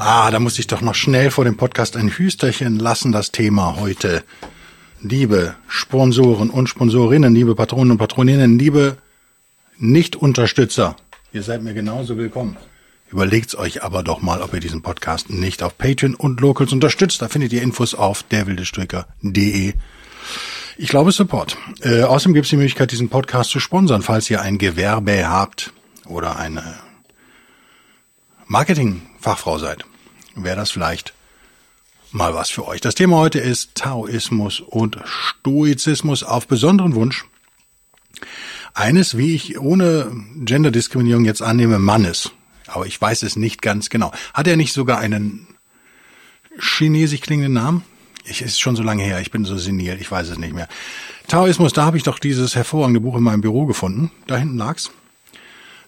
Ah, da muss ich doch noch schnell vor dem Podcast ein Hüsterchen lassen, das Thema heute. Liebe Sponsoren und Sponsorinnen, liebe Patronen und Patroninnen, liebe Nicht-Unterstützer, ihr seid mir genauso willkommen. Überlegt's euch aber doch mal, ob ihr diesen Podcast nicht auf Patreon und Locals unterstützt. Da findet ihr Infos auf derwildestricker.de. Ich glaube Support. Äh, außerdem gibt es die Möglichkeit, diesen Podcast zu sponsern, falls ihr ein Gewerbe habt oder eine Marketingfachfrau seid. Wäre das vielleicht mal was für euch. Das Thema heute ist Taoismus und Stoizismus auf besonderen Wunsch. Eines, wie ich ohne Genderdiskriminierung jetzt annehme, Mannes. Aber ich weiß es nicht ganz genau. Hat er nicht sogar einen chinesisch klingenden Namen? ich ist schon so lange her, ich bin so senil, ich weiß es nicht mehr. Taoismus, da habe ich doch dieses hervorragende Buch in meinem Büro gefunden. Da hinten lag's.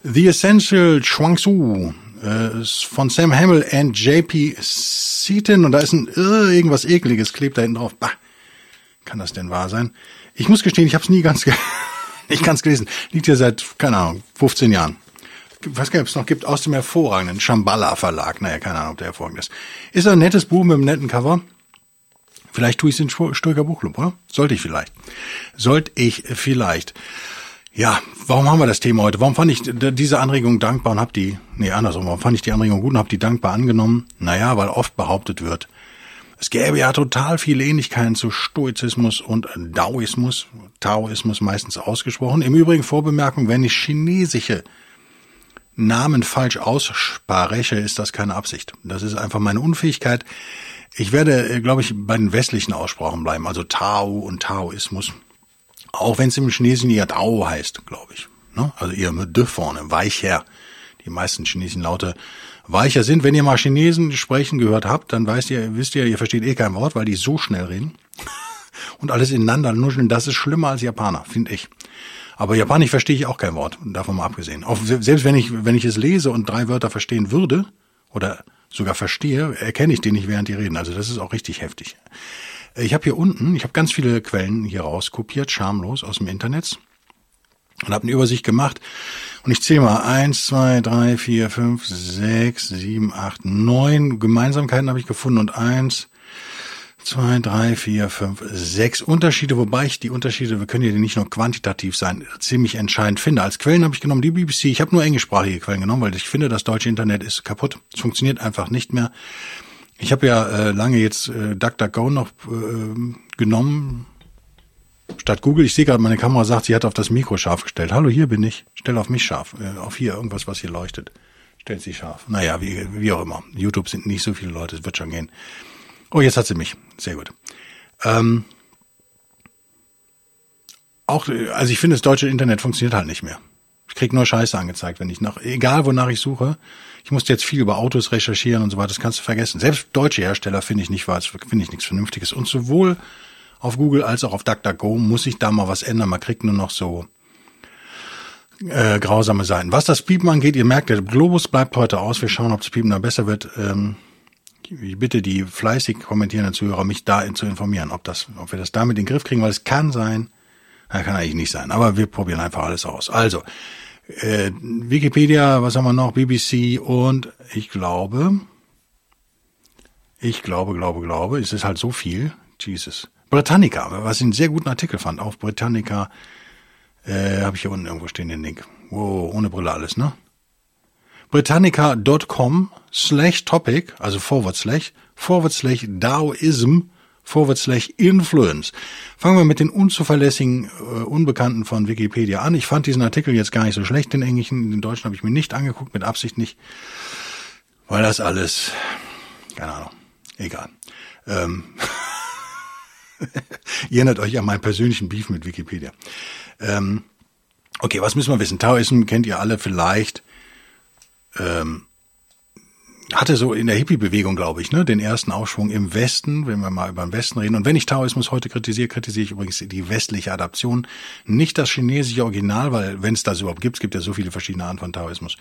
The Essential Chuangzu äh, von Sam Hamill and JP Seaton und da ist ein irgendwas ekliges klebt da hinten drauf. Bah, kann das denn wahr sein? Ich muss gestehen, ich habe es nie ganz nicht ganz gelesen. Liegt hier seit keine Ahnung 15 Jahren. Ob es noch gibt aus dem hervorragenden Shambhala Verlag. Naja, keine Ahnung, ob der hervorragend ist. Ist ein nettes Buch mit einem netten Cover. Vielleicht tue ich es in Stoiker Buchclub, oder? Sollte ich vielleicht. Sollte ich vielleicht. Ja, warum haben wir das Thema heute? Warum fand ich diese Anregung dankbar und hab die, nee, andersrum, warum fand ich die Anregung gut und hab die dankbar angenommen? Naja, weil oft behauptet wird, es gäbe ja total viele Ähnlichkeiten zu Stoizismus und Daoismus, Taoismus meistens ausgesprochen. Im Übrigen Vorbemerkung, wenn ich chinesische Namen falsch ausspreche, ist das keine Absicht. Das ist einfach meine Unfähigkeit, ich werde, äh, glaube ich, bei den westlichen Aussprachen bleiben, also Tao und Taoismus. Auch wenn es im Chinesischen eher Tao heißt, glaube ich. Ne? Also eher mit D vorne, weicher. Die meisten chinesischen Laute weicher sind. Wenn ihr mal Chinesen sprechen gehört habt, dann weißt ihr, wisst ihr, ihr versteht eh kein Wort, weil die so schnell reden. und alles ineinander nuscheln, das ist schlimmer als Japaner, finde ich. Aber Japanisch verstehe ich auch kein Wort, davon mal abgesehen. Auch selbst wenn ich, wenn ich es lese und drei Wörter verstehen würde, oder sogar verstehe, erkenne ich den nicht, während die reden. Also das ist auch richtig heftig. Ich habe hier unten, ich habe ganz viele Quellen hier rauskopiert, schamlos aus dem Internet und habe eine Übersicht gemacht. Und ich zähle mal eins, zwei, drei, vier, fünf, sechs, sieben, acht, neun Gemeinsamkeiten habe ich gefunden und eins, zwei, drei, vier, fünf, sechs Unterschiede, wobei ich die Unterschiede, wir können ja nicht nur quantitativ sein, ziemlich entscheidend finde. Als Quellen habe ich genommen die BBC, ich habe nur englischsprachige Quellen genommen, weil ich finde, das deutsche Internet ist kaputt, es funktioniert einfach nicht mehr. Ich habe ja äh, lange jetzt äh, DuckDuckGo noch äh, genommen, statt Google. Ich sehe gerade, meine Kamera sagt, sie hat auf das Mikro scharf gestellt. Hallo, hier bin ich. Stell auf mich scharf. Äh, auf hier irgendwas, was hier leuchtet. Stellt sie scharf. Naja, wie, wie auch immer. YouTube sind nicht so viele Leute, es wird schon gehen. Oh, jetzt hat sie mich. Sehr gut. Ähm, auch, also ich finde, das deutsche Internet funktioniert halt nicht mehr. Krieg nur Scheiße angezeigt, wenn ich nach, egal wonach ich suche. Ich musste jetzt viel über Autos recherchieren und so weiter, das kannst du vergessen. Selbst deutsche Hersteller finde ich nicht finde ich nichts Vernünftiges. Und sowohl auf Google als auch auf DuckDuckGo muss ich da mal was ändern. Man kriegt nur noch so äh, grausame Seiten. Was das Piepen angeht, ihr merkt, der Globus bleibt heute aus. Wir schauen, ob das Piepen da besser wird. Ähm, ich bitte die fleißig kommentierenden Zuhörer, mich da zu informieren, ob das, ob wir das damit in den Griff kriegen, weil es kann sein, ja, kann eigentlich nicht sein, aber wir probieren einfach alles aus. Also, äh, Wikipedia, was haben wir noch? BBC und ich glaube, ich glaube, glaube, glaube, es ist halt so viel. Jesus. Britannica, was ich einen sehr guten Artikel fand, auf Britannica, äh, habe ich hier unten irgendwo stehen den Link. Wow, ohne Brille alles, ne? Britannica.com slash topic, also forward slash, forward slash Daoism, forward slash influence. Fangen wir mit den unzuverlässigen äh, Unbekannten von Wikipedia an. Ich fand diesen Artikel jetzt gar nicht so schlecht, den englischen, den deutschen habe ich mir nicht angeguckt, mit Absicht nicht, weil das alles, keine Ahnung, egal. Ähm, Ihr erinnert euch an meinen persönlichen Beef mit Wikipedia. Ähm, okay, was müssen wir wissen? Taoism kennt ihr alle vielleicht ähm, hatte so in der Hippie-Bewegung, glaube ich, ne, den ersten Aufschwung im Westen, wenn wir mal über den Westen reden. Und wenn ich Taoismus heute kritisiere, kritisiere ich übrigens die westliche Adaption, nicht das chinesische Original, weil wenn es das überhaupt gibt, es gibt ja so viele verschiedene Arten von Taoismus,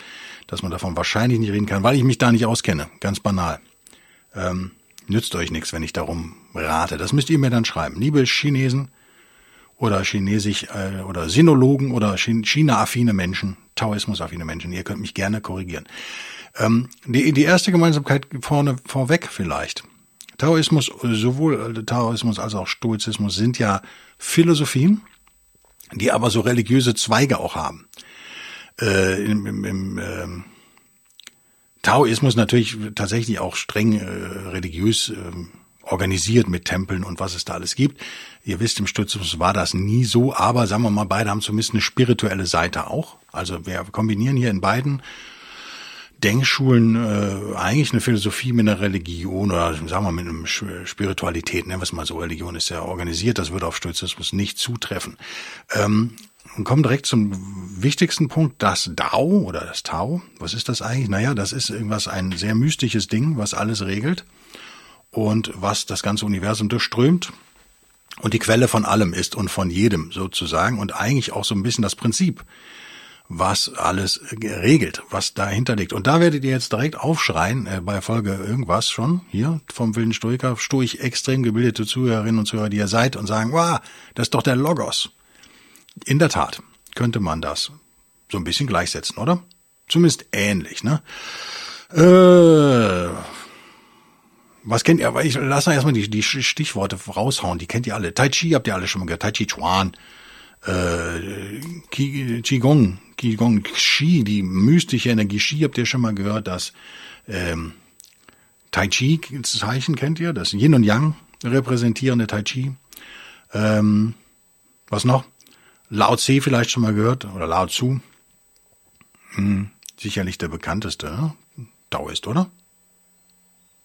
dass man davon wahrscheinlich nicht reden kann, weil ich mich da nicht auskenne. Ganz banal. Ähm, nützt euch nichts, wenn ich darum rate. Das müsst ihr mir dann schreiben. Liebe Chinesen oder Chinesisch äh, oder Sinologen oder China-affine Menschen, Taoismus-affine Menschen, ihr könnt mich gerne korrigieren. Ähm, die, die erste Gemeinsamkeit vorne vorweg vielleicht. Taoismus, sowohl Taoismus als auch Stoizismus sind ja Philosophien, die aber so religiöse Zweige auch haben. Äh, im, im, im äh, Taoismus natürlich tatsächlich auch streng äh, religiös äh, organisiert mit Tempeln und was es da alles gibt. Ihr wisst, im Stoizismus war das nie so, aber sagen wir mal, beide haben zumindest eine spirituelle Seite auch. Also wir kombinieren hier in beiden Denkschulen äh, eigentlich eine Philosophie mit einer Religion oder sagen wir mit einem Spiritualität, nennen wir es mal so, Religion ist ja organisiert, das würde auf Stoizismus nicht zutreffen. Ähm, und kommen direkt zum wichtigsten Punkt, das Dao oder das Tao. Was ist das eigentlich? Naja, das ist irgendwas, ein sehr mystisches Ding, was alles regelt und was das ganze Universum durchströmt und die Quelle von allem ist und von jedem sozusagen und eigentlich auch so ein bisschen das Prinzip was alles regelt, was dahinter liegt. Und da werdet ihr jetzt direkt aufschreien, äh, bei Folge irgendwas schon, hier vom wilden Stoiker, stoisch extrem gebildete Zuhörerinnen und Zuhörer, die ihr seid und sagen, wow, das ist doch der Logos. In der Tat könnte man das so ein bisschen gleichsetzen, oder? Zumindest ähnlich, ne? Äh, was kennt ihr? Aber ich lasse erstmal die, die Stichworte raushauen, die kennt ihr alle. Tai Chi habt ihr alle schon mal gehört, Tai Chi Chuan, äh, Qigong, Qigong Xi, die mystische Energie Xi, habt ihr schon mal gehört, das ähm, Tai Chi Zeichen kennt ihr, das Yin und Yang repräsentierende Tai Chi. Ähm, was noch? Lao Tse vielleicht schon mal gehört oder Lao Tzu. Hm, sicherlich der bekannteste ne? Taoist, oder?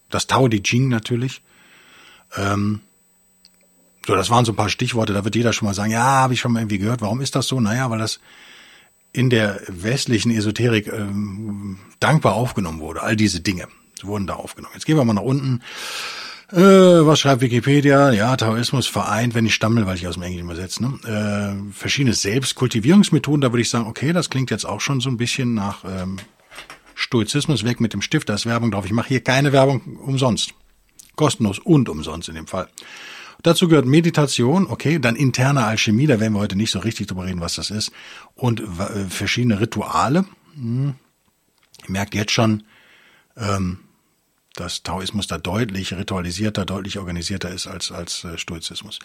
Das Tao Te Ching natürlich. Ähm, so, das waren so ein paar Stichworte, da wird jeder schon mal sagen, ja, habe ich schon mal irgendwie gehört. Warum ist das so? Naja, weil das in der westlichen Esoterik ähm, dankbar aufgenommen wurde. All diese Dinge wurden da aufgenommen. Jetzt gehen wir mal nach unten. Äh, was schreibt Wikipedia? Ja, Taoismus vereint, wenn ich stammel, weil ich aus dem Englischen übersetze, ne? äh, verschiedene Selbstkultivierungsmethoden. Da würde ich sagen, okay, das klingt jetzt auch schon so ein bisschen nach ähm, Stoizismus weg mit dem Stift. Da ist Werbung drauf. Ich mache hier keine Werbung umsonst. Kostenlos und umsonst in dem Fall. Dazu gehört Meditation, okay, dann interne Alchemie, da werden wir heute nicht so richtig drüber reden, was das ist, und äh, verschiedene Rituale. Hm. Ihr merkt jetzt schon, ähm, dass Taoismus da deutlich ritualisierter, deutlich organisierter ist als, als äh, Stoizismus.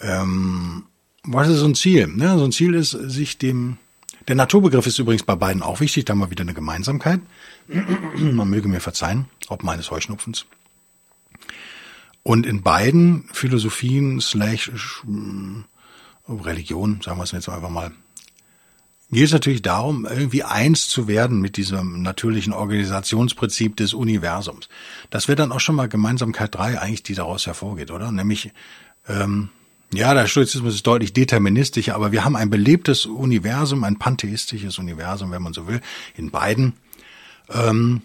Ähm, was ist so ein Ziel? Ne? So ein Ziel ist, sich dem, der Naturbegriff ist übrigens bei beiden auch wichtig, da haben wir wieder eine Gemeinsamkeit. Man möge mir verzeihen, ob meines Heuschnupfens. Und in beiden Philosophien slash äh, Religion, sagen wir es jetzt einfach mal, geht es natürlich darum, irgendwie eins zu werden mit diesem natürlichen Organisationsprinzip des Universums. Das wäre dann auch schon mal Gemeinsamkeit drei eigentlich, die daraus hervorgeht, oder? Nämlich, ähm, ja, der Stoizismus ist deutlich deterministischer, aber wir haben ein belebtes Universum, ein pantheistisches Universum, wenn man so will, in beiden. Ähm,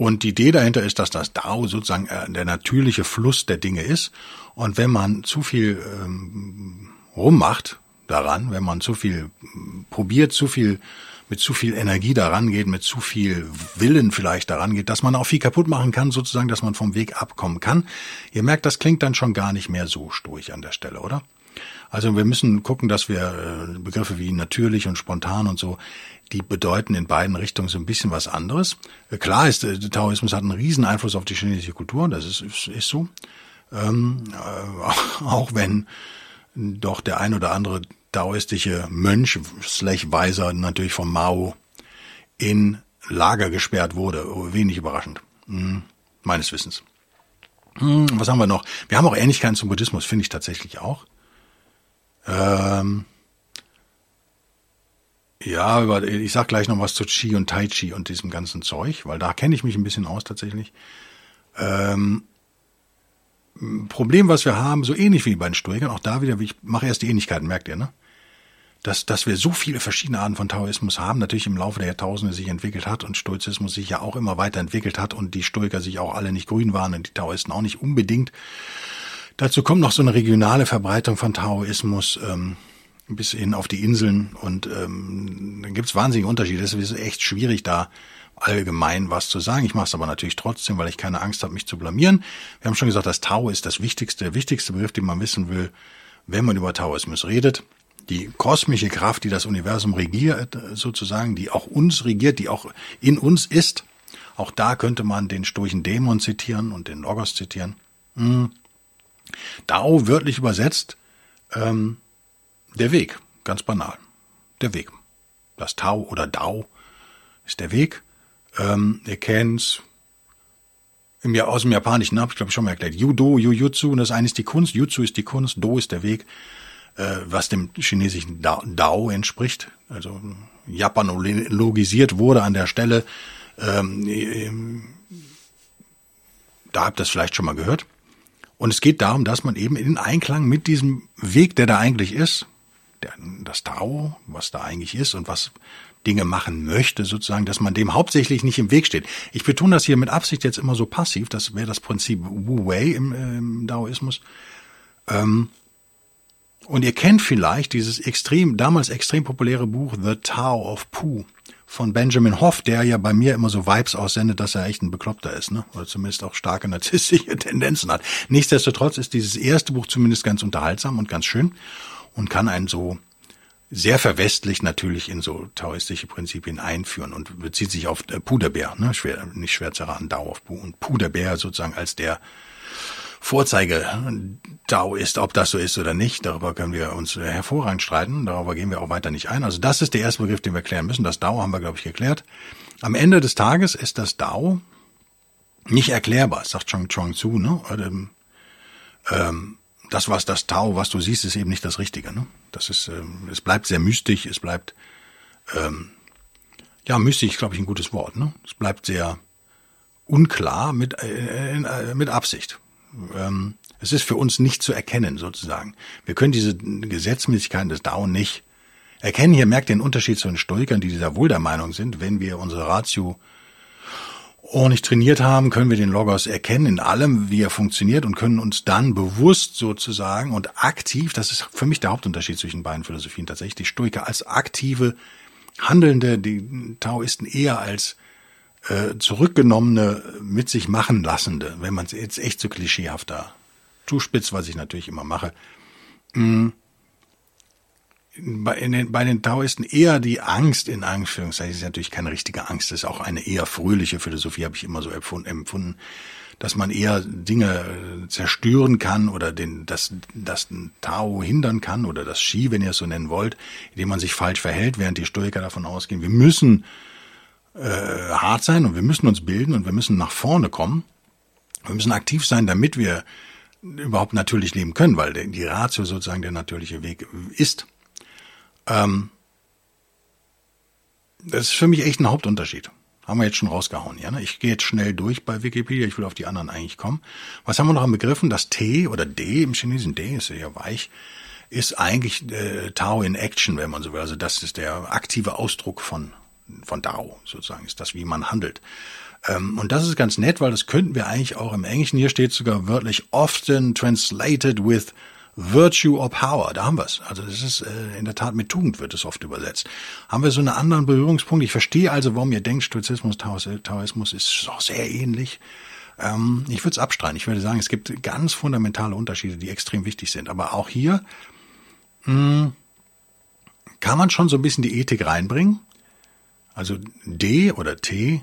und die Idee dahinter ist, dass das Dao sozusagen äh, der natürliche Fluss der Dinge ist. Und wenn man zu viel ähm, rummacht daran, wenn man zu viel probiert, zu viel mit zu viel Energie daran geht, mit zu viel Willen vielleicht daran geht, dass man auch viel kaputt machen kann, sozusagen, dass man vom Weg abkommen kann. Ihr merkt, das klingt dann schon gar nicht mehr so stoisch an der Stelle, oder? Also wir müssen gucken, dass wir äh, Begriffe wie natürlich und spontan und so, die bedeuten in beiden Richtungen so ein bisschen was anderes. Äh, klar ist, äh, Taoismus hat einen riesen Einfluss auf die chinesische Kultur, das ist, ist, ist so. Ähm, äh, auch wenn doch der ein oder andere taoistische Mönch, slash Weiser, natürlich vom Mao in Lager gesperrt wurde. Wenig überraschend. Hm, meines Wissens. Hm, was haben wir noch? Wir haben auch Ähnlichkeiten zum Buddhismus, finde ich tatsächlich auch. Ähm, ja, ich sag gleich noch was zu Chi und Tai Chi und diesem ganzen Zeug, weil da kenne ich mich ein bisschen aus tatsächlich. Ähm, Problem, was wir haben, so ähnlich wie bei den Stoikern, auch da wieder, ich mache erst die Ähnlichkeiten, merkt ihr, ne? dass, dass wir so viele verschiedene Arten von Taoismus haben, natürlich im Laufe der Jahrtausende sich entwickelt hat und Stoizismus sich ja auch immer weiterentwickelt hat und die Stoiker sich auch alle nicht grün waren und die Taoisten auch nicht unbedingt. Dazu kommt noch so eine regionale Verbreitung von Taoismus ähm, bis hin auf die Inseln und ähm, dann gibt's wahnsinnige Unterschiede. Es ist echt schwierig da allgemein was zu sagen. Ich mache es aber natürlich trotzdem, weil ich keine Angst habe, mich zu blamieren. Wir haben schon gesagt, das Tao ist das wichtigste, der wichtigste Begriff, den man wissen will, wenn man über Taoismus redet die kosmische Kraft, die das Universum regiert, sozusagen, die auch uns regiert, die auch in uns ist. Auch da könnte man den sturchen Dämon zitieren und den Logos zitieren. Hm. Dao wörtlich übersetzt, ähm, der Weg, ganz banal. Der Weg. Das Tao oder Dao ist der Weg. Ähm, ihr kennt's. Im, aus dem Japanischen habe ich glaube ich schon mal erklärt. Judo, Jujutsu, und das eine ist die Kunst, Jutsu ist die Kunst, Do ist der Weg äh, was dem chinesischen Dao entspricht, also japanologisiert wurde an der Stelle. Ähm, ähm, da habt ihr das vielleicht schon mal gehört. Und es geht darum, dass man eben in Einklang mit diesem Weg, der da eigentlich ist, der, das Tao, was da eigentlich ist und was Dinge machen möchte, sozusagen, dass man dem hauptsächlich nicht im Weg steht. Ich betone das hier mit Absicht jetzt immer so passiv, das wäre das Prinzip Wu Wei im, äh, im Daoismus. Ähm, und ihr kennt vielleicht dieses extrem, damals extrem populäre Buch The Tao of Pooh von Benjamin Hoff, der ja bei mir immer so Vibes aussendet, dass er echt ein Bekloppter ist, ne? Oder zumindest auch starke narzisstische Tendenzen hat. Nichtsdestotrotz ist dieses erste Buch zumindest ganz unterhaltsam und ganz schön und kann einen so sehr verwestlich natürlich in so taoistische Prinzipien einführen und bezieht sich auf äh, Puderbär, ne? Schwer, nicht Dao of Pooh und Puderbär sozusagen als der Vorzeige-DAO ist, ob das so ist oder nicht. Darüber können wir uns hervorragend streiten. Darüber gehen wir auch weiter nicht ein. Also das ist der erste Begriff, den wir klären müssen. Das DAO haben wir, glaube ich, geklärt. Am Ende des Tages ist das DAO nicht erklärbar, sagt Chong Chong Zu. Ne? Ähm, ähm, das, was das Tao, was du siehst, ist eben nicht das Richtige. Ne? Das ist, ähm, es bleibt sehr mystisch, es bleibt, ähm, ja, mystisch, glaube ich, ein gutes Wort. Ne? Es bleibt sehr unklar mit, äh, äh, mit Absicht ähm, es ist für uns nicht zu erkennen, sozusagen. Wir können diese Gesetzmäßigkeiten des DAO nicht erkennen. Hier merkt den Unterschied zu den Stoikern, die dieser wohl der Meinung sind, wenn wir unsere Ratio ordentlich trainiert haben, können wir den Logos erkennen in allem, wie er funktioniert und können uns dann bewusst sozusagen und aktiv, das ist für mich der Hauptunterschied zwischen beiden Philosophien tatsächlich, die Stoiker als aktive Handelnde, die Taoisten eher als äh, zurückgenommene, mit sich machen lassende, wenn man es jetzt echt so klischeehafter zuspitzt, was ich natürlich immer mache. Mh, hm, bei, den, bei den Taoisten eher die Angst in Anführungszeichen, ist natürlich keine richtige Angst, das ist auch eine eher fröhliche Philosophie, habe ich immer so empfunden, dass man eher Dinge äh, zerstören kann oder den, das, das Tao hindern kann oder das Shi, wenn ihr es so nennen wollt, indem man sich falsch verhält, während die Stoiker davon ausgehen, wir müssen äh, hart sein und wir müssen uns bilden und wir müssen nach vorne kommen. Wir müssen aktiv sein, damit wir überhaupt natürlich leben können, weil die Ratio sozusagen der natürliche Weg ist. Ähm, das ist für mich echt ein Hauptunterschied. Haben wir jetzt schon rausgehauen, ja. Ne? Ich gehe jetzt schnell durch bei Wikipedia, ich will auf die anderen eigentlich kommen. Was haben wir noch an Begriffen? Das T oder D im Chinesen, D ist ja weich, ist eigentlich äh, Tao in Action, wenn man so will. Also das ist der aktive Ausdruck von von Dao sozusagen, ist das, wie man handelt. Ähm, und das ist ganz nett, weil das könnten wir eigentlich auch im Englischen, hier steht sogar wörtlich often translated with Virtue or Power, da haben wir es. Also das ist äh, in der Tat mit Tugend wird es oft übersetzt. Haben wir so einen anderen Berührungspunkt. Ich verstehe also, warum ihr denkt, Stoizismus, Taoismus ist auch sehr ähnlich. Ähm, ich würde es abstreiten. Ich würde sagen, es gibt ganz fundamentale Unterschiede, die extrem wichtig sind. Aber auch hier hm, kann man schon so ein bisschen die Ethik reinbringen. Also D oder T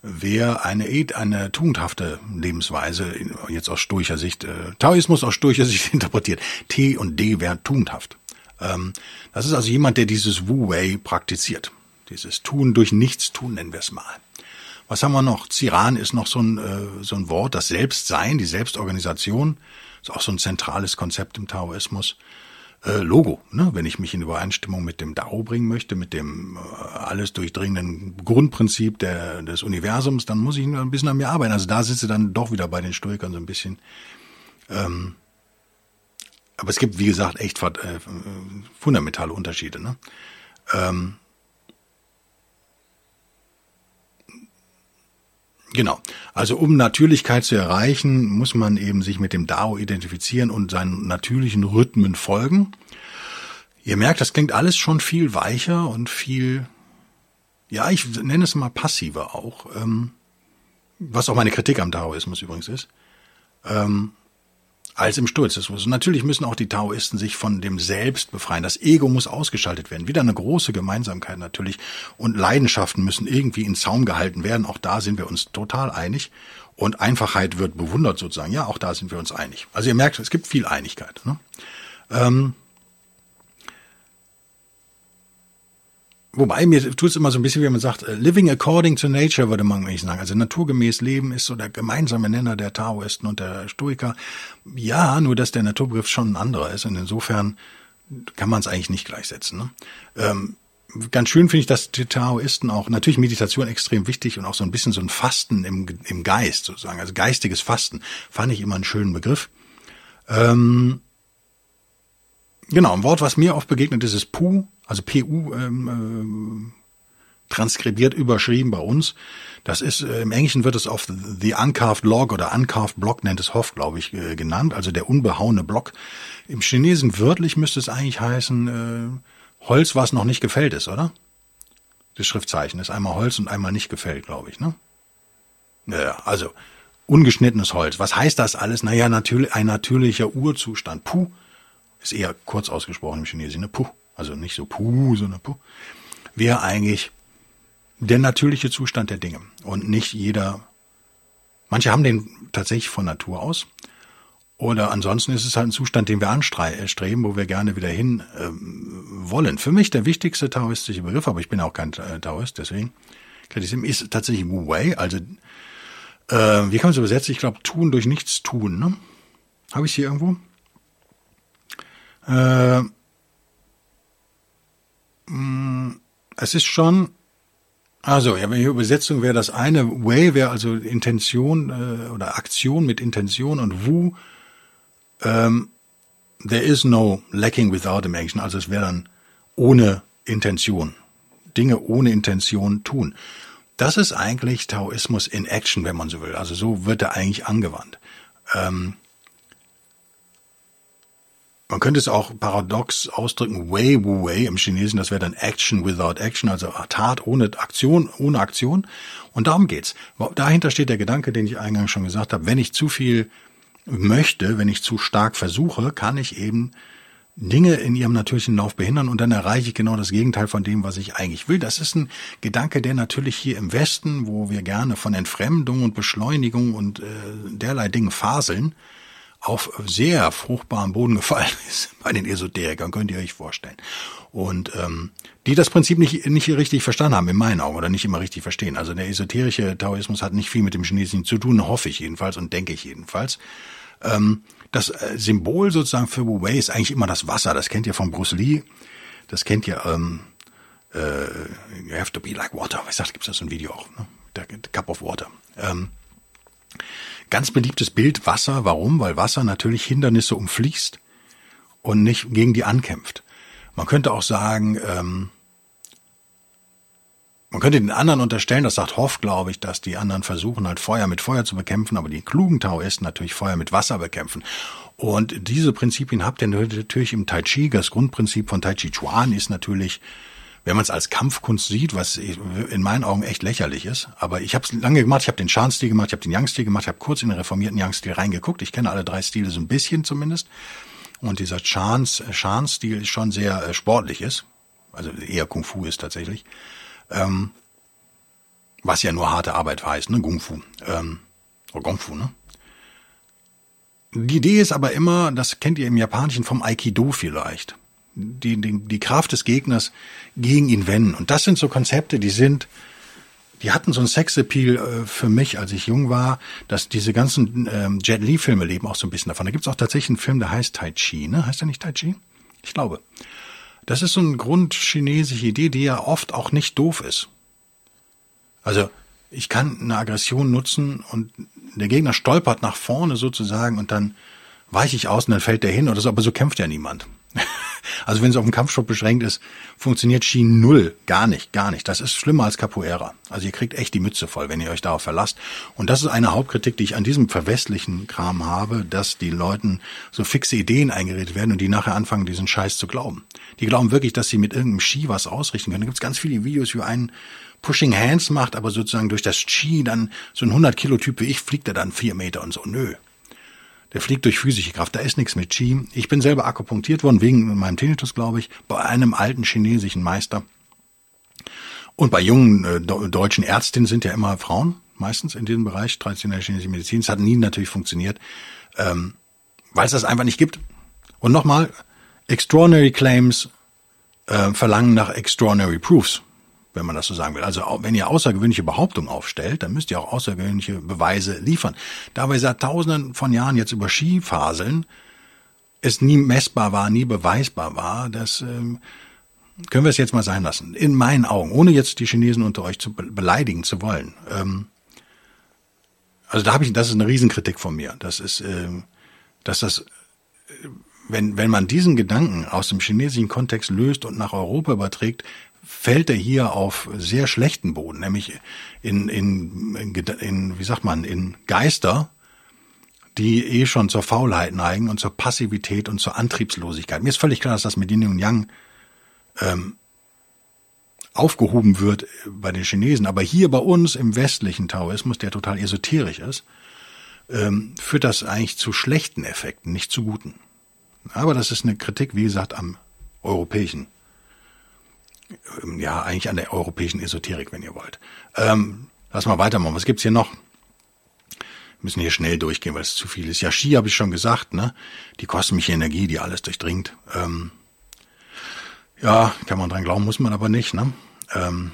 wäre eine, eine tugendhafte Lebensweise, jetzt aus stoischer Sicht, äh, Taoismus aus stoischer Sicht interpretiert. T und D wären tugendhaft. Ähm, das ist also jemand, der dieses Wu-Wei praktiziert. Dieses Tun durch Nichtstun, nennen wir es mal. Was haben wir noch? Ziran ist noch so ein, äh, so ein Wort, das Selbstsein, die Selbstorganisation. Ist auch so ein zentrales Konzept im Taoismus äh, Logo. Ne? Wenn ich mich in Übereinstimmung mit dem Dao bringen möchte, mit dem äh, alles durchdringenden Grundprinzip der, des Universums, dann muss ich ein bisschen an mir arbeiten. Also da sitze dann doch wieder bei den Stoikern so ein bisschen ähm, aber es gibt, wie gesagt, echt äh, fundamentale Unterschiede. Ne? Ähm, Genau. Also um Natürlichkeit zu erreichen, muss man eben sich mit dem Dao identifizieren und seinen natürlichen Rhythmen folgen. Ihr merkt, das klingt alles schon viel weicher und viel, ja, ich nenne es mal passiver auch, ähm, was auch meine Kritik am Daoismus übrigens ist. Ähm, als im Stoizismus. Und natürlich müssen auch die Taoisten sich von dem Selbst befreien. Das Ego muss ausgeschaltet werden. Wieder eine große Gemeinsamkeit natürlich. Und Leidenschaften müssen irgendwie in Zaum gehalten werden. Auch da sind wir uns total einig. Und Einfachheit wird bewundert sozusagen. Ja, auch da sind wir uns einig. Also ihr merkt, es gibt viel Einigkeit. Ne? Ähm, Wobei mir tut es immer so ein bisschen, wie man sagt, äh, living according to nature, würde man eigentlich sagen. Also naturgemäß Leben ist so der gemeinsame Nenner der Taoisten und der Stoiker. Ja, nur dass der Naturbegriff schon ein anderer ist und insofern kann man es eigentlich nicht gleichsetzen. Ne? Ähm, ganz schön finde ich, dass die Taoisten auch, natürlich Meditation extrem wichtig und auch so ein bisschen so ein Fasten im, im Geist sozusagen, also geistiges Fasten, fand ich immer einen schönen Begriff. Ähm, genau, ein Wort, was mir oft begegnet, ist es Pu, also PU ähm, äh, transkribiert, überschrieben bei uns. Das ist, äh, im Englischen wird es auf the uncarved log oder uncarved block nennt es Hoff, glaube ich, äh, genannt, also der unbehauene Block. Im Chinesen wörtlich müsste es eigentlich heißen, äh, Holz, was noch nicht gefällt ist, oder? Das Schriftzeichen ist einmal Holz und einmal nicht gefällt, glaube ich, ne? Ja, also ungeschnittenes Holz. Was heißt das alles? Naja, natürlich, ein natürlicher Urzustand. Puh, ist eher kurz ausgesprochen im Chinesischen, ne? Puh also nicht so puh, sondern puh, wäre eigentlich der natürliche Zustand der Dinge und nicht jeder. Manche haben den tatsächlich von Natur aus. Oder ansonsten ist es halt ein Zustand, den wir anstreben, wo wir gerne wieder hin ähm, wollen. Für mich der wichtigste taoistische Begriff, aber ich bin auch kein äh, Taoist, deswegen ist tatsächlich Wu Wei. Also äh, wie kann man es übersetzen? Ich glaube, tun durch nichts tun. Ne? Habe ich hier irgendwo? Äh, es ist schon, also ja, wenn Übersetzung wäre das eine, Way wäre also Intention äh, oder Aktion mit Intention und Wu, ähm, there is no lacking without im Englischen, also es wäre dann ohne Intention, Dinge ohne Intention tun. Das ist eigentlich Taoismus in Action, wenn man so will. Also so wird er eigentlich angewandt. Ähm, man könnte es auch paradox ausdrücken, Wei Wu Wei im Chinesen, das wäre dann Action without Action, also Tat ohne Aktion, ohne Aktion. Und darum geht's. Dahinter steht der Gedanke, den ich eingangs schon gesagt habe, wenn ich zu viel möchte, wenn ich zu stark versuche, kann ich eben Dinge in ihrem natürlichen Lauf behindern und dann erreiche ich genau das Gegenteil von dem, was ich eigentlich will. Das ist ein Gedanke, der natürlich hier im Westen, wo wir gerne von Entfremdung und Beschleunigung und äh, derlei Dinge faseln, auf sehr fruchtbaren Boden gefallen ist bei den Esoterikern, könnt ihr euch vorstellen. Und ähm, die das Prinzip nicht, nicht richtig verstanden haben, in meinen Augen, oder nicht immer richtig verstehen. Also der esoterische Taoismus hat nicht viel mit dem Chinesischen zu tun, hoffe ich jedenfalls und denke ich jedenfalls. Ähm, das äh, Symbol sozusagen für Wu Wei ist eigentlich immer das Wasser. Das kennt ihr von Bruce Lee. Das kennt ihr, ähm, äh, you have to be like water. Ich sag, gibt's das so ein Video auch, ne? The Cup of Water. Ähm, Ganz beliebtes Bild Wasser. Warum? Weil Wasser natürlich Hindernisse umfließt und nicht gegen die ankämpft. Man könnte auch sagen, ähm, man könnte den anderen unterstellen, das sagt Hoff, glaube ich, dass die anderen versuchen halt Feuer mit Feuer zu bekämpfen, aber die klugen Taoisten natürlich Feuer mit Wasser bekämpfen. Und diese Prinzipien habt ihr natürlich im Tai Chi. Das Grundprinzip von Tai Chi Chuan ist natürlich wenn man es als Kampfkunst sieht, was in meinen Augen echt lächerlich ist. Aber ich habe es lange gemacht. Ich habe den Shan-Stil gemacht, ich habe den Yang-Stil gemacht, ich habe kurz in den reformierten Yang-Stil reingeguckt. Ich kenne alle drei Stile so ein bisschen zumindest. Und dieser Shan-Stil ist schon sehr äh, sportlich ist. Also eher Kung Fu ist tatsächlich. Ähm, was ja nur harte Arbeit heißt, ne? Kung Fu. Ähm, oder Gong Fu, ne? Die Idee ist aber immer, das kennt ihr im Japanischen vom Aikido vielleicht die, die, die Kraft des Gegners gegen ihn wenden. Und das sind so Konzepte, die sind, die hatten so ein Sexappeal äh, für mich, als ich jung war, dass diese ganzen ähm, Jet Li-Filme leben auch so ein bisschen davon. Da gibt's auch tatsächlich einen Film, der heißt Tai Chi, ne? Heißt der nicht Tai Chi? Ich glaube. Das ist so eine grundchinesische Idee, die ja oft auch nicht doof ist. Also, ich kann eine Aggression nutzen und der Gegner stolpert nach vorne sozusagen und dann weiche ich aus und dann fällt der hin oder so, aber so kämpft ja niemand. Also wenn es auf den Kampfsport beschränkt ist, funktioniert Ski null. Gar nicht, gar nicht. Das ist schlimmer als Capoeira. Also ihr kriegt echt die Mütze voll, wenn ihr euch darauf verlasst. Und das ist eine Hauptkritik, die ich an diesem verwestlichen Kram habe, dass die Leuten so fixe Ideen eingeredet werden und die nachher anfangen, diesen Scheiß zu glauben. Die glauben wirklich, dass sie mit irgendeinem Ski was ausrichten können. Da gibt es ganz viele Videos, wie einen Pushing Hands macht, aber sozusagen durch das Ski dann so ein 100 Kilo Typ wie ich fliegt er dann vier Meter und so. Nö. Der fliegt durch physische Kraft. Da ist nichts mit Qi. Ich bin selber akupunktiert worden, wegen meinem Tinnitus, glaube ich, bei einem alten chinesischen Meister. Und bei jungen äh, deutschen Ärztinnen sind ja immer Frauen, meistens in diesem Bereich, traditionelle chinesische Medizin. Es hat nie natürlich funktioniert, ähm, weil es das einfach nicht gibt. Und nochmal, extraordinary claims äh, verlangen nach extraordinary proofs wenn man das so sagen will. Also wenn ihr außergewöhnliche Behauptungen aufstellt, dann müsst ihr auch außergewöhnliche Beweise liefern. Da wir seit tausenden von Jahren jetzt über Ski faseln, es nie messbar war, nie beweisbar war, das ähm, können wir es jetzt mal sein lassen. In meinen Augen, ohne jetzt die Chinesen unter euch zu beleidigen zu wollen. Ähm, also da habe ich, das ist eine Riesenkritik von mir. Das ist, ähm, dass das, wenn, wenn man diesen Gedanken aus dem chinesischen Kontext löst und nach Europa überträgt, fällt er hier auf sehr schlechten Boden, nämlich in, in, in, wie sagt man, in Geister, die eh schon zur Faulheit neigen und zur Passivität und zur Antriebslosigkeit. Mir ist völlig klar, dass das mit Yin und Yang ähm, aufgehoben wird bei den Chinesen, aber hier bei uns im westlichen Taoismus, der total esoterisch ist, ähm, führt das eigentlich zu schlechten Effekten, nicht zu guten. Aber das ist eine Kritik, wie gesagt, am europäischen ja, eigentlich an der europäischen Esoterik, wenn ihr wollt. Ähm, lass mal weitermachen. Was gibt's hier noch? Wir müssen hier schnell durchgehen, weil es zu viel ist. Ja, Ski habe ich schon gesagt, ne? Die kosmische Energie, die alles durchdringt. Ähm, ja, kann man dran glauben, muss man aber nicht, ne? Ähm,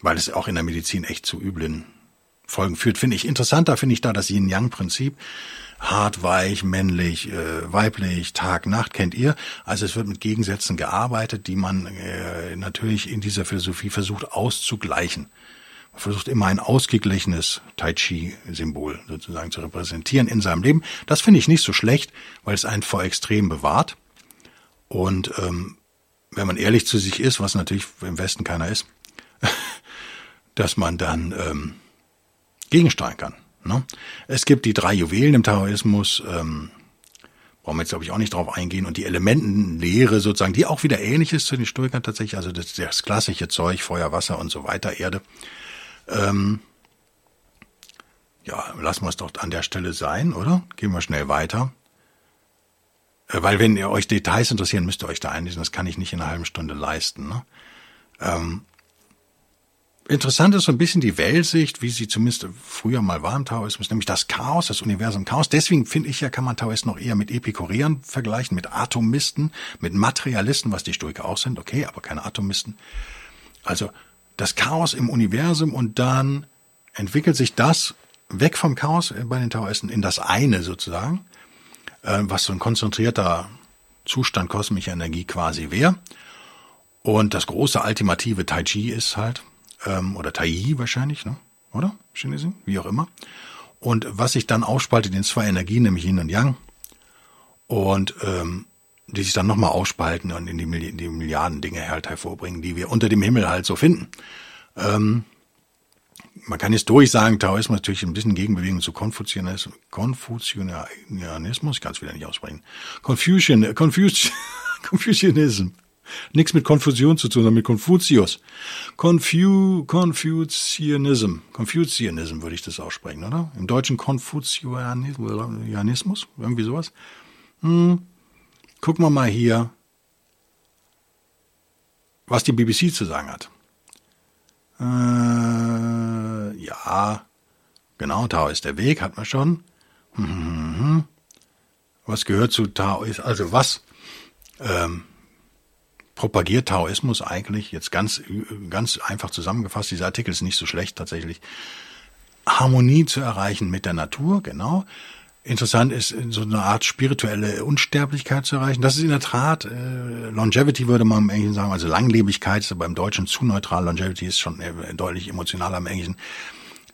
weil es auch in der Medizin echt zu üblen Folgen führt, finde ich. Interessanter finde ich da das Yin-Yang-Prinzip hart, weich, männlich, äh, weiblich, Tag, Nacht kennt ihr. Also es wird mit Gegensätzen gearbeitet, die man äh, natürlich in dieser Philosophie versucht auszugleichen. Man versucht immer ein ausgeglichenes Tai Chi-Symbol sozusagen zu repräsentieren in seinem Leben. Das finde ich nicht so schlecht, weil es einen vor Extrem bewahrt. Und ähm, wenn man ehrlich zu sich ist, was natürlich im Westen keiner ist, dass man dann ähm, gegensteuern kann. Ne? Es gibt die drei Juwelen im Taoismus, ähm, brauchen wir jetzt glaube ich auch nicht drauf eingehen, und die Elementenlehre sozusagen, die auch wieder ähnlich ist zu den Stoikern tatsächlich, also das, das klassische Zeug, Feuer, Wasser und so weiter, Erde. Ähm, ja, lassen wir es doch an der Stelle sein, oder? Gehen wir schnell weiter. Äh, weil wenn ihr euch Details interessieren, müsst ihr euch da einlesen. Das kann ich nicht in einer halben Stunde leisten. Ne? Ähm, Interessant ist so ein bisschen die Weltsicht, wie sie zumindest früher mal war im Taoismus, nämlich das Chaos, das Universum Chaos. Deswegen finde ich ja, kann man Taoisten noch eher mit Epikureern vergleichen, mit Atomisten, mit Materialisten, was die Stoiker auch sind, okay, aber keine Atomisten. Also das Chaos im Universum und dann entwickelt sich das weg vom Chaos bei den Taoisten in das eine sozusagen, äh, was so ein konzentrierter Zustand kosmischer Energie quasi wäre. Und das große ultimative Tai Chi ist halt, ähm, oder Tai wahrscheinlich, ne? oder? Chinesen, wie auch immer. Und was sich dann aufspaltet in zwei Energien, nämlich Yin und Yang, und ähm, die sich dann nochmal ausspalten und in die, in die Milliarden Dinge halt hervorbringen, die wir unter dem Himmel halt so finden. Ähm, man kann historisch sagen, Taoismus natürlich ein bisschen Gegenbewegung zu Konfuzianismus, Konfuzianismus, ich kann es wieder nicht aussprechen, Confucian, Confucian, Confucianism. Nichts mit Konfusion zu tun, sondern mit Konfuzius. Confu Confucianism. Confucianism würde ich das aussprechen, oder? Im Deutschen Konfuzianismus, irgendwie sowas. Hm. Gucken wir mal hier, was die BBC zu sagen hat. Äh, ja, genau, Tao ist der Weg, hat man schon. Hm, hm, was gehört zu Tao ist, also was ähm, propagiert Taoismus eigentlich, jetzt ganz, ganz einfach zusammengefasst, dieser Artikel ist nicht so schlecht tatsächlich, Harmonie zu erreichen mit der Natur, genau. Interessant ist, so eine Art spirituelle Unsterblichkeit zu erreichen. Das ist in der Tat, äh, Longevity würde man im Englischen sagen, also Langlebigkeit ist aber im Deutschen zu neutral. Longevity ist schon äh, deutlich emotionaler im Englischen.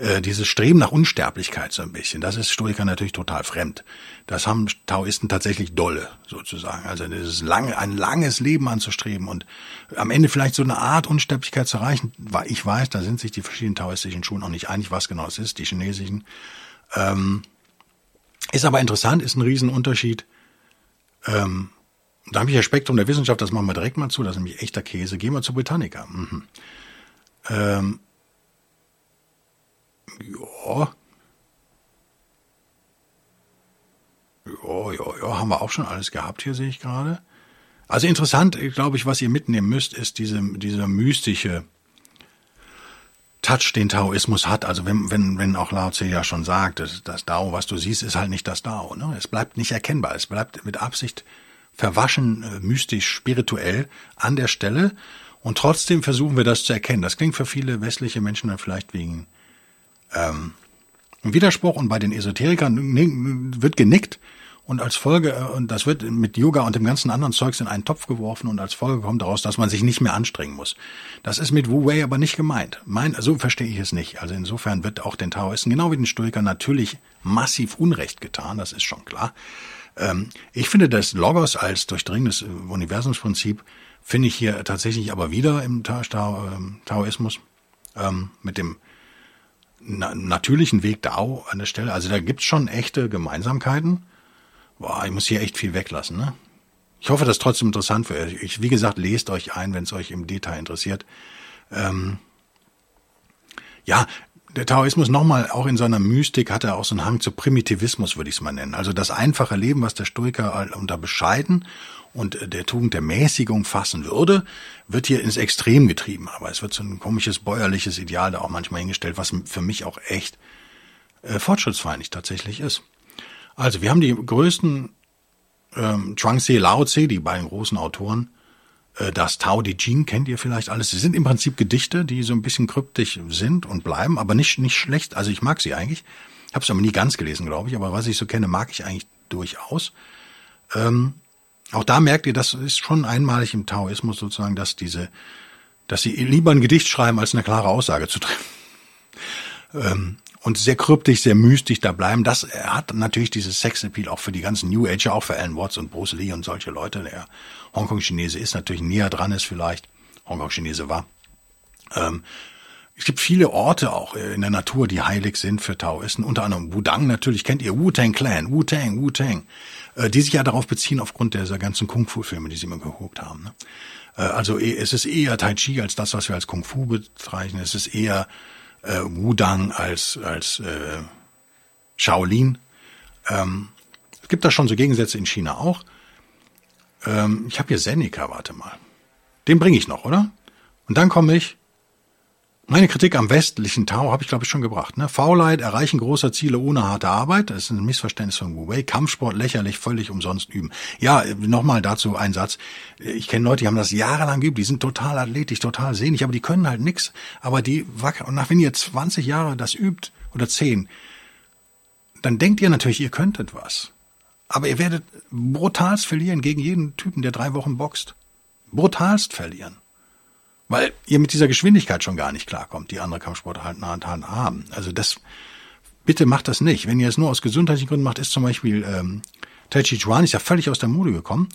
Äh, dieses Streben nach Unsterblichkeit so ein bisschen. Das ist Stoiker natürlich total fremd. Das haben Taoisten tatsächlich dolle, sozusagen. Also dieses lange, ein langes Leben anzustreben und am Ende vielleicht so eine Art Unsterblichkeit zu erreichen. Ich weiß, da sind sich die verschiedenen taoistischen Schulen auch nicht einig, was genau es ist, die chinesischen. Ähm, ist aber interessant, ist ein Riesenunterschied. Ähm, da habe ich ja Spektrum der Wissenschaft, das machen wir direkt mal zu, das ist nämlich echter Käse. Gehen wir zu Britannica. Mhm. Ähm, ja. Ja, ja, ja, haben wir auch schon alles gehabt hier, sehe ich gerade. Also interessant, glaube ich, was ihr mitnehmen müsst, ist diese, dieser mystische Touch, den Taoismus hat. Also wenn, wenn, wenn auch Lao Tse ja schon sagt, das, das Dao, was du siehst, ist halt nicht das Dao. Ne? Es bleibt nicht erkennbar. Es bleibt mit Absicht verwaschen, äh, mystisch, spirituell an der Stelle. Und trotzdem versuchen wir das zu erkennen. Das klingt für viele westliche Menschen dann vielleicht wegen ähm, Widerspruch. Und bei den Esoterikern wird genickt. Und als Folge, äh, und das wird mit Yoga und dem ganzen anderen Zeugs in einen Topf geworfen und als Folge kommt daraus, dass man sich nicht mehr anstrengen muss. Das ist mit Wu Wei aber nicht gemeint. Mein, so verstehe ich es nicht. Also insofern wird auch den Taoisten, genau wie den Stoikern, natürlich massiv Unrecht getan, das ist schon klar. Ähm, ich finde das Logos als durchdringendes Universumsprinzip finde ich hier tatsächlich aber wieder im ähm, Taoismus ähm, mit dem na natürlichen Weg Dao an der Stelle. Also da gibt's schon echte Gemeinsamkeiten. Boah, ich muss hier echt viel weglassen. Ne? Ich hoffe, das ist trotzdem interessant für euch. Ich, wie gesagt, lest euch ein, wenn es euch im Detail interessiert. Ähm, ja, der Taoismus nochmal, auch in seiner Mystik hat er auch so einen Hang zu Primitivismus, würde ich es mal nennen. Also das einfache Leben, was der Stoiker unter bescheiden und der Tugend der Mäßigung fassen würde, wird hier ins Extrem getrieben. Aber es wird so ein komisches bäuerliches Ideal da auch manchmal hingestellt, was für mich auch echt äh, fortschrittsfeindlich tatsächlich ist. Also wir haben die größten ähm, Chuang-Tze, Lao Tse, die beiden großen Autoren, äh, das Tao Te Ching kennt ihr vielleicht alles. Sie sind im Prinzip Gedichte, die so ein bisschen kryptisch sind und bleiben, aber nicht nicht schlecht. Also ich mag sie eigentlich. Ich habe es aber nie ganz gelesen, glaube ich. Aber was ich so kenne, mag ich eigentlich durchaus. Ähm, auch da merkt ihr, das ist schon einmalig im Taoismus sozusagen, dass diese, dass sie lieber ein Gedicht schreiben, als eine klare Aussage zu treffen. Ähm, und sehr kryptisch, sehr mystisch da bleiben. Das hat natürlich dieses Sexappeal auch für die ganzen New Age, auch für Alan Watts und Bruce Lee und solche Leute. Der Hongkong-Chinese ist natürlich näher dran ist vielleicht. Hongkong-Chinese war. Ähm, es gibt viele Orte auch in der Natur, die heilig sind für Taoisten. Unter anderem Wudang natürlich. Kennt ihr Wu-Tang Clan? Wu-Tang, Wu-Tang. Äh, die sich ja darauf beziehen aufgrund dieser ganzen Kung-Fu-Filme, die sie immer geguckt haben. Ne? Äh, also eh, es ist eher Tai Chi als das, was wir als Kung Fu bezeichnen. Es ist eher äh, Wudang als, als äh, Shaolin. Ähm, es gibt da schon so Gegensätze in China auch. Ähm, ich habe hier Seneca, warte mal. Den bringe ich noch, oder? Und dann komme ich meine Kritik am westlichen Tao habe ich, glaube ich, schon gebracht. Ne? Faulheit, Erreichen großer Ziele ohne harte Arbeit, das ist ein Missverständnis von Wu Wei. Kampfsport lächerlich, völlig umsonst üben. Ja, nochmal dazu ein Satz. Ich kenne Leute, die haben das jahrelang geübt, die sind total athletisch, total sehnig, aber die können halt nix. Aber die und nach wenn ihr 20 Jahre das übt, oder 10, dann denkt ihr natürlich, ihr könntet was. Aber ihr werdet brutalst verlieren gegen jeden Typen, der drei Wochen boxt. Brutalst verlieren. Weil ihr mit dieser Geschwindigkeit schon gar nicht klarkommt, die andere Kampfsportler halt haben. Also das, bitte macht das nicht. Wenn ihr es nur aus gesundheitlichen Gründen macht, ist zum Beispiel ähm, Tai Chi Chuan ist ja völlig aus der Mode gekommen,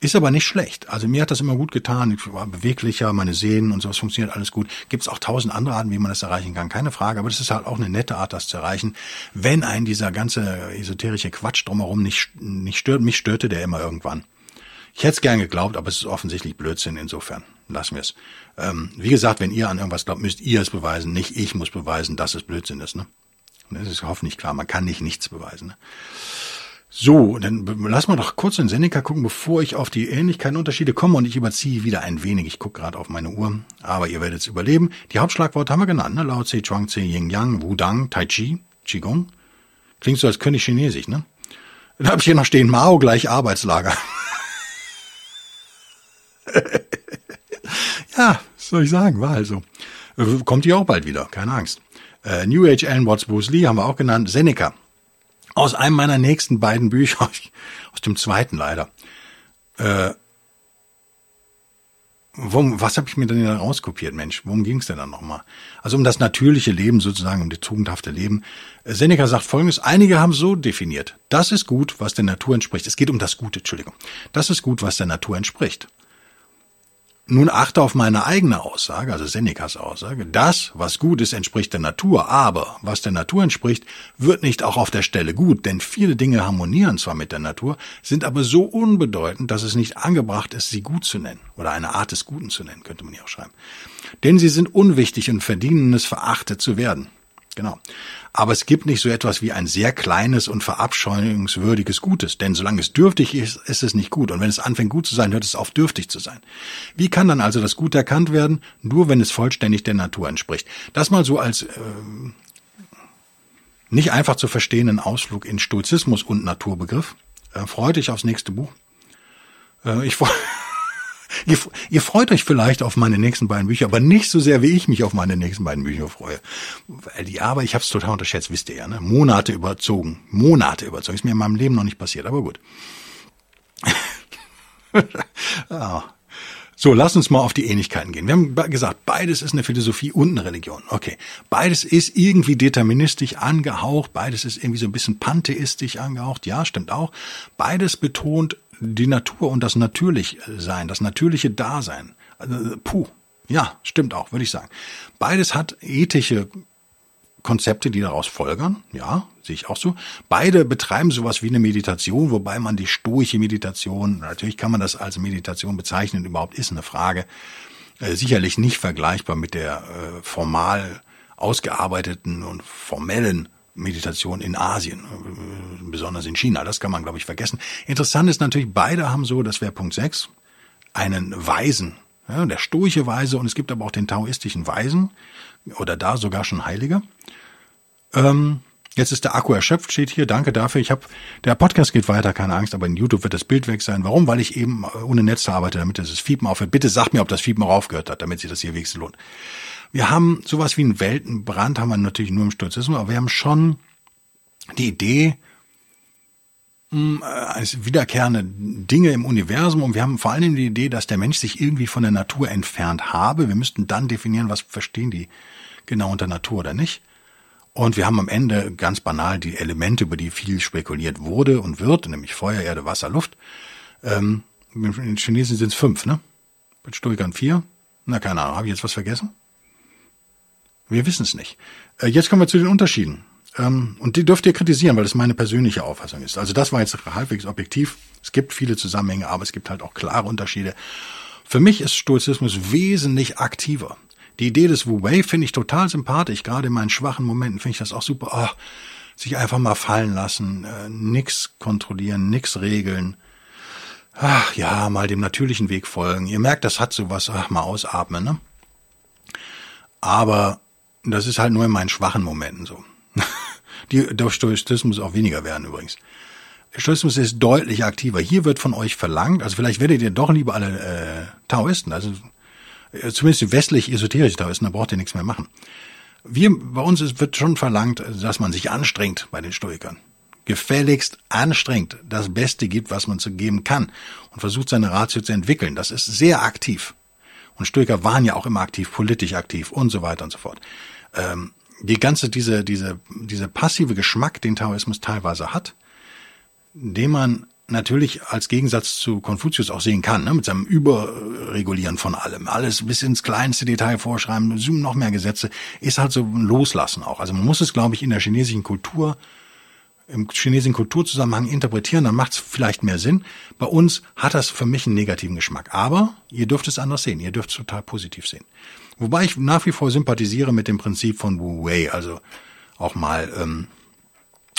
ist aber nicht schlecht. Also mir hat das immer gut getan. Ich war beweglicher, meine Sehnen und sowas funktioniert alles gut. Gibt es auch tausend andere Arten, wie man das erreichen kann, keine Frage. Aber das ist halt auch eine nette Art, das zu erreichen, wenn ein dieser ganze esoterische Quatsch drumherum nicht, nicht stört. Mich störte der immer irgendwann. Ich hätte es gern geglaubt, aber es ist offensichtlich Blödsinn insofern. Lassen wir es. Ähm, wie gesagt, wenn ihr an irgendwas glaubt, müsst ihr es beweisen, nicht ich muss beweisen, dass es Blödsinn ist. Ne? Das ist hoffentlich klar, man kann nicht nichts beweisen. Ne? So, dann lass mal doch kurz in Seneca gucken, bevor ich auf die Ähnlichkeiten und Unterschiede komme und ich überziehe wieder ein wenig. Ich gucke gerade auf meine Uhr, aber ihr werdet es überleben. Die Hauptschlagworte haben wir genannt, ne? Lao Tse, Chuang Tse, Yin Yang, Wudang, Tai Chi, Qigong. Klingt so, als könnte ich Chinesisch, ne? Dann habe ich hier noch stehen, Mao gleich Arbeitslager. ja, was soll ich sagen, war also. Kommt die auch bald wieder, keine Angst. Äh, New Age Alan Watts Bruce Lee haben wir auch genannt. Seneca. Aus einem meiner nächsten beiden Bücher, aus dem zweiten leider. Äh, worum, was habe ich mir denn da rauskopiert, Mensch? Worum ging es denn dann nochmal? Also um das natürliche Leben sozusagen, um das tugendhafte Leben. Seneca sagt folgendes, einige haben so definiert, das ist gut, was der Natur entspricht. Es geht um das Gute, Entschuldigung. Das ist gut, was der Natur entspricht. Nun achte auf meine eigene Aussage, also Senecas Aussage. Das, was gut ist, entspricht der Natur, aber was der Natur entspricht, wird nicht auch auf der Stelle gut, denn viele Dinge harmonieren zwar mit der Natur, sind aber so unbedeutend, dass es nicht angebracht ist, sie gut zu nennen oder eine Art des Guten zu nennen, könnte man hier auch schreiben. Denn sie sind unwichtig und verdienen es, verachtet zu werden. Genau. Aber es gibt nicht so etwas wie ein sehr kleines und verabscheuungswürdiges Gutes, denn solange es dürftig ist, ist es nicht gut. Und wenn es anfängt gut zu sein, hört es auf dürftig zu sein. Wie kann dann also das Gut erkannt werden? Nur wenn es vollständig der Natur entspricht. Das mal so als äh, nicht einfach zu verstehenden Ausflug in Stoizismus und Naturbegriff. Äh, freut dich aufs nächste Buch. Äh, ich freue Ihr, ihr freut euch vielleicht auf meine nächsten beiden Bücher, aber nicht so sehr, wie ich mich auf meine nächsten beiden Bücher freue. Weil die Arbeit, ich habe es total unterschätzt, wisst ihr ja, ne? Monate überzogen. Monate überzogen. Ist mir in meinem Leben noch nicht passiert, aber gut. ah. So, lass uns mal auf die Ähnlichkeiten gehen. Wir haben gesagt, beides ist eine Philosophie und eine Religion. Okay. Beides ist irgendwie deterministisch angehaucht, beides ist irgendwie so ein bisschen pantheistisch angehaucht. Ja, stimmt auch. Beides betont die Natur und das Natürlichsein, das natürliche Dasein. Also, puh, ja, stimmt auch, würde ich sagen. Beides hat ethische Konzepte, die daraus folgern. Ja, sehe ich auch so. Beide betreiben sowas wie eine Meditation, wobei man die stoische Meditation, natürlich kann man das als Meditation bezeichnen, überhaupt ist eine Frage. Äh, sicherlich nicht vergleichbar mit der äh, formal ausgearbeiteten und formellen Meditation in Asien, besonders in China. Das kann man, glaube ich, vergessen. Interessant ist natürlich, beide haben so, das wäre Punkt 6, einen Weisen, ja, der stoische Weise und es gibt aber auch den taoistischen Weisen oder da sogar schon Heiliger. Ähm, jetzt ist der Akku erschöpft, steht hier. Danke dafür. Ich habe der Podcast geht weiter, keine Angst, aber in YouTube wird das Bild weg sein. Warum? Weil ich eben ohne Netz arbeite, damit das Fiepen aufhört. Bitte sagt mir, ob das Fiepen aufgehört hat, damit sich das hier wenigstens lohnt. Wir haben sowas wie einen Weltenbrand, haben wir natürlich nur im Sturzismus, aber wir haben schon die Idee, hm, als wiederkehrende Dinge im Universum und wir haben vor allem die Idee, dass der Mensch sich irgendwie von der Natur entfernt habe. Wir müssten dann definieren, was verstehen die genau unter Natur oder nicht. Und wir haben am Ende ganz banal die Elemente, über die viel spekuliert wurde und wird, nämlich Feuer, Erde, Wasser, Luft. Ähm, in Chinesen sind es fünf, ne? Bei Stoikern vier. Na, keine Ahnung, habe ich jetzt was vergessen? Wir wissen es nicht. Äh, jetzt kommen wir zu den Unterschieden. Ähm, und die dürft ihr kritisieren, weil das meine persönliche Auffassung ist. Also das war jetzt halbwegs objektiv. Es gibt viele Zusammenhänge, aber es gibt halt auch klare Unterschiede. Für mich ist Stoizismus wesentlich aktiver. Die Idee des Wu Wei finde ich total sympathisch. Gerade in meinen schwachen Momenten finde ich das auch super. Oh, sich einfach mal fallen lassen, äh, nix kontrollieren, nix regeln. Ach ja, mal dem natürlichen Weg folgen. Ihr merkt, das hat sowas, ach, mal ausatmen, ne? Aber das ist halt nur in meinen schwachen Momenten so. Die, der Stoizismus auch weniger werden übrigens. Stoizismus ist deutlich aktiver. Hier wird von euch verlangt, also vielleicht werdet ihr doch lieber alle äh, Taoisten, also äh, zumindest westlich esoterische Taoisten, da braucht ihr nichts mehr machen. Wir, bei uns ist, wird schon verlangt, dass man sich anstrengt bei den Stoikern. Gefälligst anstrengt, das Beste gibt, was man zu geben kann und versucht seine Ratio zu entwickeln. Das ist sehr aktiv. Und Stoiker waren ja auch immer aktiv, politisch aktiv und so weiter und so fort. Ähm, die ganze, diese, diese, diese passive Geschmack, den Taoismus teilweise hat, den man natürlich als Gegensatz zu Konfuzius auch sehen kann, ne, mit seinem Überregulieren von allem, alles bis ins kleinste Detail vorschreiben, noch mehr Gesetze, ist halt so ein Loslassen auch. Also man muss es, glaube ich, in der chinesischen Kultur im chinesischen Kulturzusammenhang interpretieren, dann macht es vielleicht mehr Sinn. Bei uns hat das für mich einen negativen Geschmack. Aber ihr dürft es anders sehen. Ihr dürft es total positiv sehen. Wobei ich nach wie vor sympathisiere mit dem Prinzip von Wu Wei, also auch mal ähm,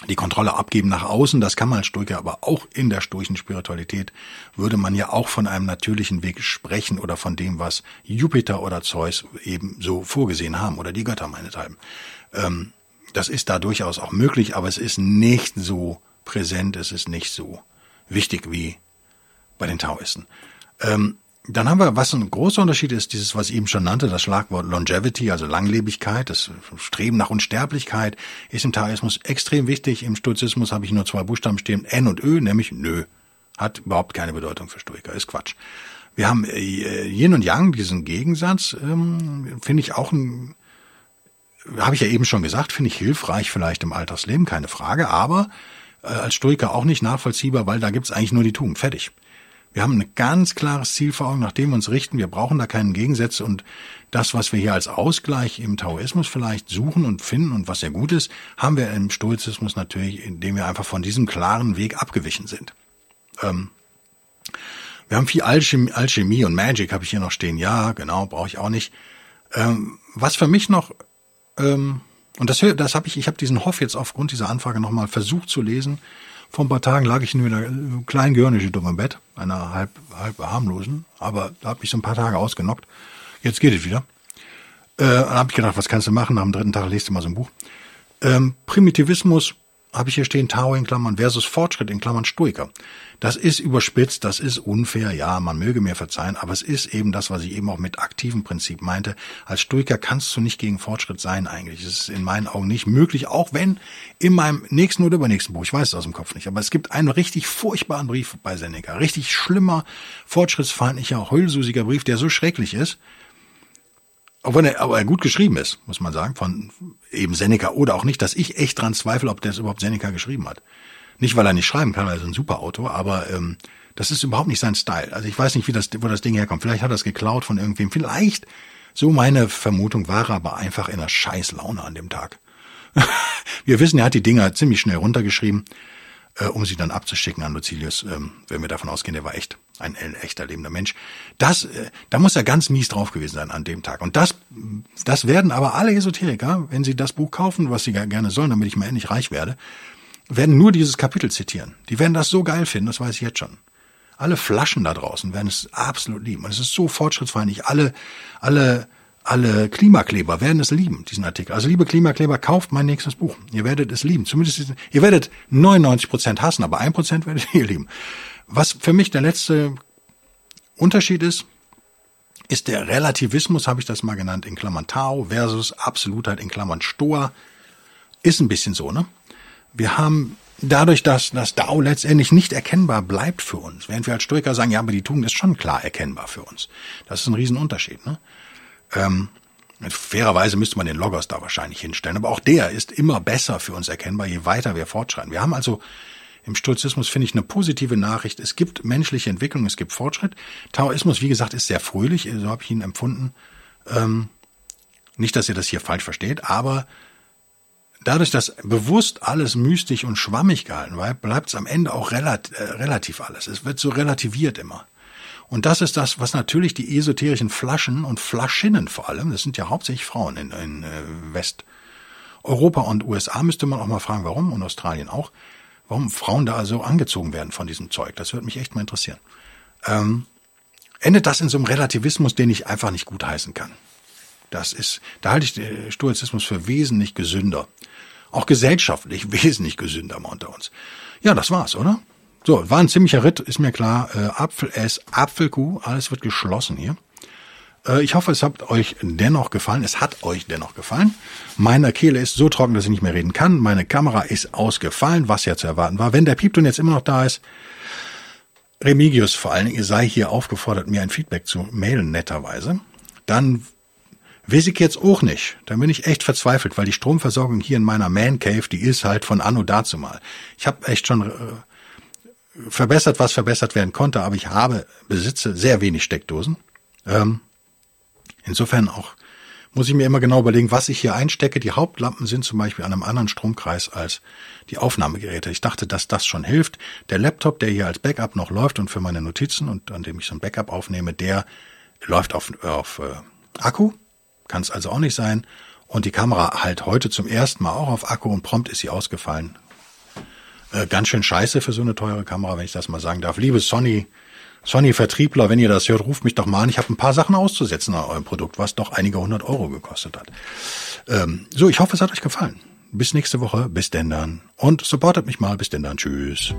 die Kontrolle abgeben nach außen. Das kann man als Stoiker, aber auch in der stoischen Spiritualität würde man ja auch von einem natürlichen Weg sprechen oder von dem, was Jupiter oder Zeus eben so vorgesehen haben oder die Götter meinethalben. Ähm, das ist da durchaus auch möglich, aber es ist nicht so präsent, es ist nicht so wichtig wie bei den Taoisten. Ähm, dann haben wir, was ein großer Unterschied ist, dieses, was ich eben schon nannte, das Schlagwort Longevity, also Langlebigkeit, das Streben nach Unsterblichkeit, ist im Taoismus extrem wichtig. Im Stoizismus habe ich nur zwei Buchstaben stehen, N und Ö, nämlich Nö. Hat überhaupt keine Bedeutung für Stoiker, ist Quatsch. Wir haben äh, Yin und Yang, diesen Gegensatz, ähm, finde ich auch ein, habe ich ja eben schon gesagt, finde ich hilfreich vielleicht im Alltagsleben, keine Frage, aber äh, als Stoiker auch nicht nachvollziehbar, weil da gibt's eigentlich nur die Tugend, fertig. Wir haben ein ganz klares Ziel vor Augen, nach dem wir uns richten. Wir brauchen da keinen Gegensatz und das, was wir hier als Ausgleich im Taoismus vielleicht suchen und finden und was sehr gut ist, haben wir im Stoizismus natürlich, indem wir einfach von diesem klaren Weg abgewichen sind. Ähm, wir haben viel Alchemie, Alchemie und Magic habe ich hier noch stehen. Ja, genau, brauche ich auch nicht. Ähm, was für mich noch ähm, und das, das habe ich, ich habe diesen Hoff jetzt aufgrund dieser Anfrage nochmal versucht zu lesen. Vor ein paar Tagen lag ich in einer kleinen Gehirnschütterung im Bett, einer halb, halb harmlosen, aber da hat mich so ein paar Tage ausgenockt. Jetzt geht es wieder. Äh, dann habe ich gedacht, was kannst du machen? Am dritten Tag lest du mal so ein Buch. Ähm, Primitivismus habe ich hier stehen, Tao in Klammern versus Fortschritt in Klammern Stoiker. Das ist überspitzt, das ist unfair, ja, man möge mir verzeihen, aber es ist eben das, was ich eben auch mit aktivem Prinzip meinte. Als Stoiker kannst du nicht gegen Fortschritt sein eigentlich. Es ist in meinen Augen nicht möglich, auch wenn in meinem nächsten oder übernächsten Buch, ich weiß es aus dem Kopf nicht, aber es gibt einen richtig furchtbaren Brief bei Seneca, richtig schlimmer, fortschrittsfeindlicher, heulsusiger Brief, der so schrecklich ist, obwohl er, aber er gut geschrieben ist, muss man sagen, von eben Seneca oder auch nicht, dass ich echt dran zweifle, ob der es überhaupt Seneca geschrieben hat. Nicht, weil er nicht schreiben kann, weil er ist ein super Autor, aber ähm, das ist überhaupt nicht sein Style. Also ich weiß nicht, wie das, wo das Ding herkommt. Vielleicht hat er es geklaut von irgendwem. Vielleicht, so meine Vermutung, war er aber einfach in einer scheiß Laune an dem Tag. Wir wissen, er hat die Dinger ziemlich schnell runtergeschrieben äh, um sie dann abzuschicken an Lucilius, ähm, wenn wir davon ausgehen, der war echt ein, echter lebender Mensch. Das, äh, da muss er ganz mies drauf gewesen sein an dem Tag. Und das, das werden aber alle Esoteriker, wenn sie das Buch kaufen, was sie gerne sollen, damit ich mal endlich reich werde, werden nur dieses Kapitel zitieren. Die werden das so geil finden, das weiß ich jetzt schon. Alle Flaschen da draußen werden es absolut lieben. Und es ist so fortschrittsfeindlich. Alle, alle alle Klimakleber werden es lieben, diesen Artikel. Also liebe Klimakleber, kauft mein nächstes Buch. Ihr werdet es lieben. Zumindest, ihr werdet 99 Prozent hassen, aber ein Prozent werdet ihr lieben. Was für mich der letzte Unterschied ist, ist der Relativismus, habe ich das mal genannt, in Klammern Tao versus Absolutheit in Klammern Stoa. Ist ein bisschen so, ne? Wir haben dadurch, dass das Tao letztendlich nicht erkennbar bleibt für uns, während wir als Stoiker sagen, ja, aber die Tugend ist schon klar erkennbar für uns. Das ist ein Riesenunterschied, ne? Ähm, fairerweise müsste man den Logos da wahrscheinlich hinstellen, aber auch der ist immer besser für uns erkennbar, je weiter wir fortschreiten. Wir haben also im Stoizismus finde ich eine positive Nachricht. Es gibt menschliche Entwicklung, es gibt Fortschritt. Taoismus, wie gesagt, ist sehr fröhlich, so habe ich ihn empfunden. Ähm, nicht, dass ihr das hier falsch versteht, aber dadurch, dass bewusst alles mystisch und schwammig gehalten wird, bleibt es am Ende auch relativ, äh, relativ alles. Es wird so relativiert immer. Und das ist das, was natürlich die esoterischen Flaschen und Flaschinnen vor allem, das sind ja hauptsächlich Frauen in, in äh, Westeuropa und USA, müsste man auch mal fragen, warum, und Australien auch, warum Frauen da so angezogen werden von diesem Zeug. Das würde mich echt mal interessieren. Ähm, endet das in so einem Relativismus, den ich einfach nicht gutheißen kann. Das ist, da halte ich den Stoizismus für wesentlich gesünder. Auch gesellschaftlich wesentlich gesünder mal unter uns. Ja, das war's, oder? So, war ein ziemlicher Ritt, ist mir klar. Äh, Apfel S, Apfelkuh, alles wird geschlossen hier. Äh, ich hoffe, es hat euch dennoch gefallen. Es hat euch dennoch gefallen. Meine Kehle ist so trocken, dass ich nicht mehr reden kann. Meine Kamera ist ausgefallen, was ja zu erwarten war. Wenn der Piepton jetzt immer noch da ist, Remigius vor allen Dingen sei hier aufgefordert, mir ein Feedback zu mailen, netterweise. Dann weiß ich jetzt auch nicht. Dann bin ich echt verzweifelt, weil die Stromversorgung hier in meiner Man Cave, die ist halt von Anno dazu mal. Ich habe echt schon äh, verbessert, was verbessert werden konnte, aber ich habe, besitze sehr wenig Steckdosen. Ähm, insofern auch muss ich mir immer genau überlegen, was ich hier einstecke. Die Hauptlampen sind zum Beispiel an einem anderen Stromkreis als die Aufnahmegeräte. Ich dachte, dass das schon hilft. Der Laptop, der hier als Backup noch läuft und für meine Notizen und an dem ich so ein Backup aufnehme, der läuft auf, auf äh, Akku. Kann es also auch nicht sein. Und die Kamera halt heute zum ersten Mal auch auf Akku und prompt ist sie ausgefallen. Äh, ganz schön scheiße für so eine teure Kamera, wenn ich das mal sagen darf. Liebe Sony, Sony-Vertriebler, wenn ihr das hört, ruft mich doch mal an. Ich habe ein paar Sachen auszusetzen an eurem Produkt, was doch einige hundert Euro gekostet hat. Ähm, so, ich hoffe, es hat euch gefallen. Bis nächste Woche. Bis denn dann. Und supportet mich mal. Bis denn dann. Tschüss.